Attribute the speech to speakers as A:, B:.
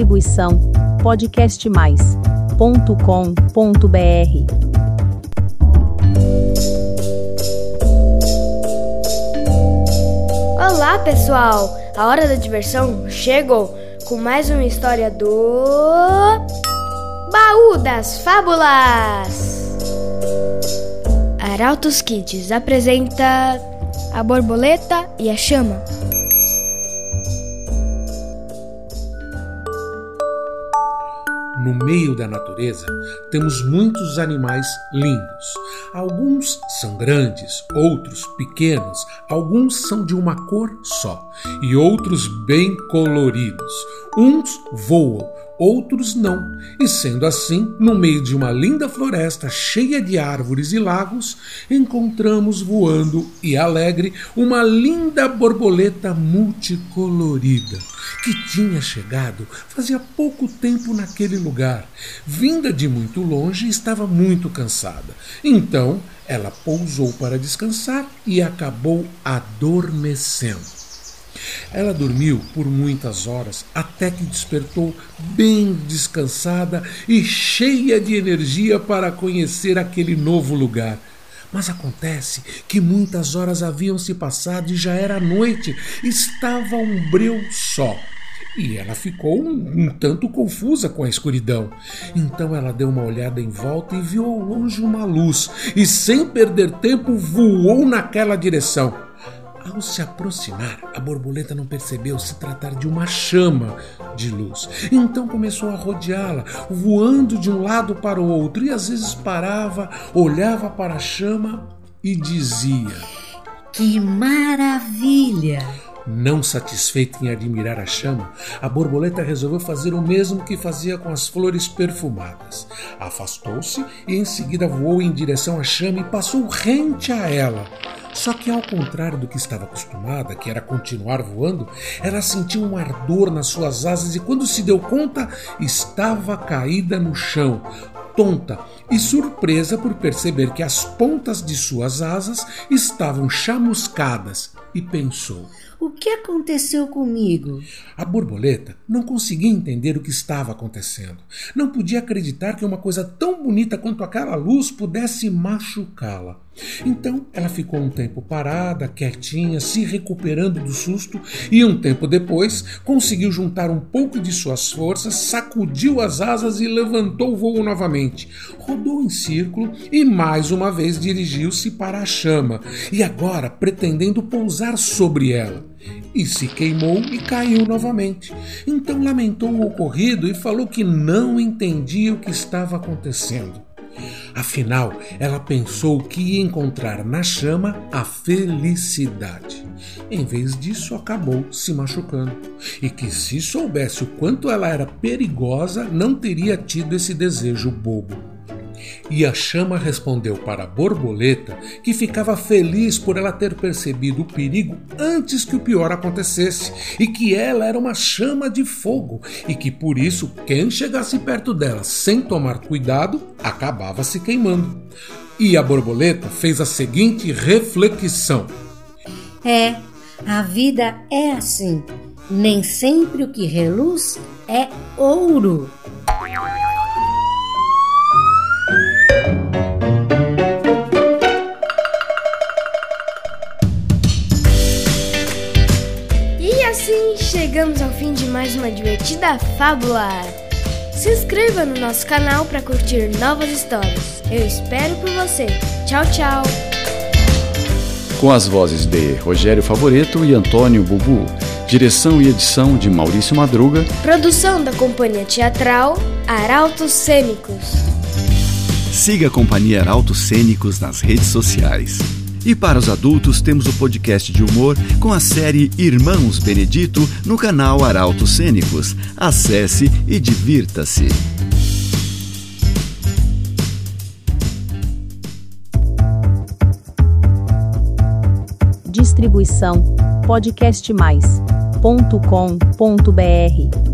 A: Distribuição podcastmais.com.br.
B: Olá, pessoal! A hora da diversão chegou com mais uma história do Baú das Fábulas. Arautos Kids apresenta A Borboleta e a Chama.
C: No meio da natureza temos muitos animais lindos. Alguns são grandes, outros pequenos, alguns são de uma cor só e outros bem coloridos. Uns voam, outros não. E sendo assim, no meio de uma linda floresta cheia de árvores e lagos, encontramos voando e alegre uma linda borboleta multicolorida que tinha chegado fazia pouco tempo naquele lugar. Vinda de muito longe, estava muito cansada. Então, ela pousou para descansar e acabou adormecendo. Ela dormiu por muitas horas até que despertou bem descansada e cheia de energia para conhecer aquele novo lugar. Mas acontece que muitas horas haviam se passado e já era noite, estava um breu só. E ela ficou um, um, tanto confusa com a escuridão. Então ela deu uma olhada em volta e viu ao longe uma luz, e sem perder tempo voou naquela direção. Ao se aproximar, a borboleta não percebeu se tratar de uma chama de luz. Então começou a rodeá-la, voando de um lado para o outro, e às vezes parava, olhava para a chama e dizia:
D: Que maravilha!
C: Não satisfeita em admirar a chama, a borboleta resolveu fazer o mesmo que fazia com as flores perfumadas. Afastou-se e em seguida voou em direção à chama e passou rente a ela. Só que, ao contrário do que estava acostumada, que era continuar voando, ela sentiu um ardor nas suas asas e, quando se deu conta, estava caída no chão, tonta e surpresa por perceber que as pontas de suas asas estavam chamuscadas, e pensou:
D: O que aconteceu comigo?
C: A borboleta não conseguia entender o que estava acontecendo. Não podia acreditar que uma coisa tão bonita quanto aquela luz pudesse machucá-la. Então ela ficou um tempo parada, quietinha, se recuperando do susto, e um tempo depois conseguiu juntar um pouco de suas forças, sacudiu as asas e levantou o voo novamente. Rodou em círculo e mais uma vez dirigiu-se para a chama, e agora pretendendo pousar sobre ela. E se queimou e caiu novamente. Então lamentou o ocorrido e falou que não entendia o que estava acontecendo. Afinal, ela pensou que ia encontrar na chama a felicidade. Em vez disso, acabou se machucando. E que se soubesse o quanto ela era perigosa, não teria tido esse desejo bobo. E a chama respondeu para a borboleta que ficava feliz por ela ter percebido o perigo antes que o pior acontecesse e que ela era uma chama de fogo e que por isso quem chegasse perto dela sem tomar cuidado acabava se queimando. E a borboleta fez a seguinte reflexão:
D: É, a vida é assim. Nem sempre o que reluz é ouro.
B: Chegamos ao fim de mais uma divertida fábula. Se inscreva no nosso canal para curtir novas histórias. Eu espero por você. Tchau, tchau.
E: Com as vozes de Rogério Favoreto e Antônio Bubu. Direção e edição de Maurício Madruga.
B: Produção da Companhia Teatral Arautos Cênicos.
E: Siga a Companhia Arautos Cênicos nas redes sociais. E para os adultos, temos o podcast de humor com a série Irmãos Benedito no canal Arauto Cênicos. Acesse e divirta-se.
A: Distribuição podcastmais.com.br